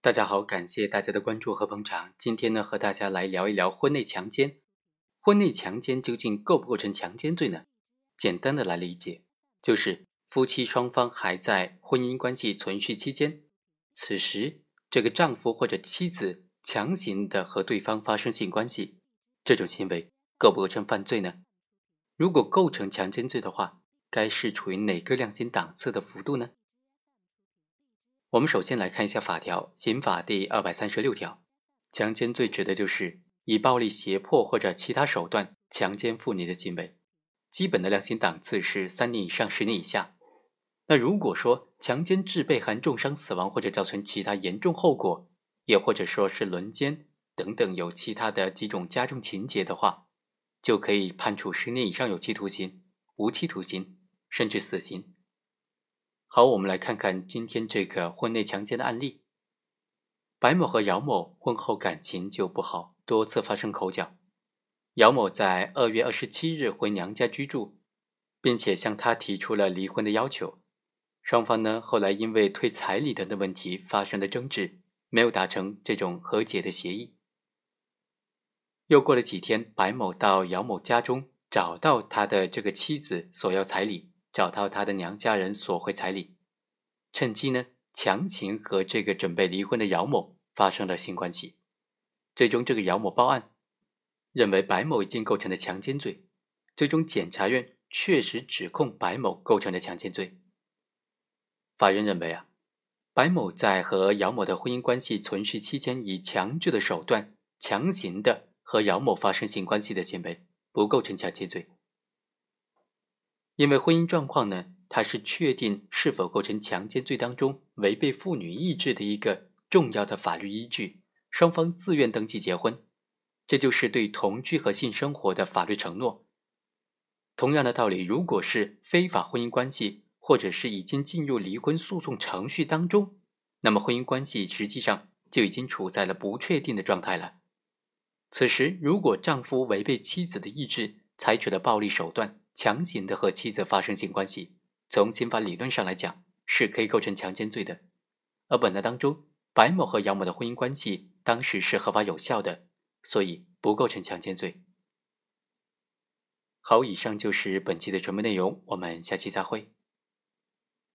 大家好，感谢大家的关注和捧场。今天呢，和大家来聊一聊婚内强奸。婚内强奸究竟构不构成强奸罪呢？简单的来理解，就是夫妻双方还在婚姻关系存续期间，此时这个丈夫或者妻子强行的和对方发生性关系，这种行为构不构成犯罪呢？如果构成强奸罪的话，该是处于哪个量刑档次的幅度呢？我们首先来看一下法条，刑法第二百三十六条，强奸罪指的就是以暴力、胁迫或者其他手段强奸妇女的行为，基本的量刑档次是三年以上十年以下。那如果说强奸致被害人重伤、死亡或者造成其他严重后果，也或者说是轮奸等等有其他的几种加重情节的话，就可以判处十年以上有期徒刑、无期徒刑，甚至死刑。好，我们来看看今天这个婚内强奸的案例。白某和姚某婚后感情就不好，多次发生口角。姚某在二月二十七日回娘家居住，并且向他提出了离婚的要求。双方呢后来因为退彩礼等的问题发生了争执，没有达成这种和解的协议。又过了几天，白某到姚某家中找到他的这个妻子索要彩礼。找到他的娘家人索回彩礼，趁机呢强行和这个准备离婚的姚某发生了性关系。最终，这个姚某报案，认为白某已经构成了强奸罪。最终，检察院确实指控白某构成了强奸罪。法院认为啊，白某在和姚某的婚姻关系存续期间，以强制的手段强行的和姚某发生性关系的行为，不构成强奸罪。因为婚姻状况呢，它是确定是否构成强奸罪当中违背妇女意志的一个重要的法律依据。双方自愿登记结婚，这就是对同居和性生活的法律承诺。同样的道理，如果是非法婚姻关系，或者是已经进入离婚诉讼程序当中，那么婚姻关系实际上就已经处在了不确定的状态了。此时，如果丈夫违背妻子的意志，采取了暴力手段，强行的和妻子发生性关系，从刑法理论上来讲是可以构成强奸罪的。而本案当中，白某和杨某的婚姻关系当时是合法有效的，所以不构成强奸罪。好，以上就是本期的全部内容，我们下期再会。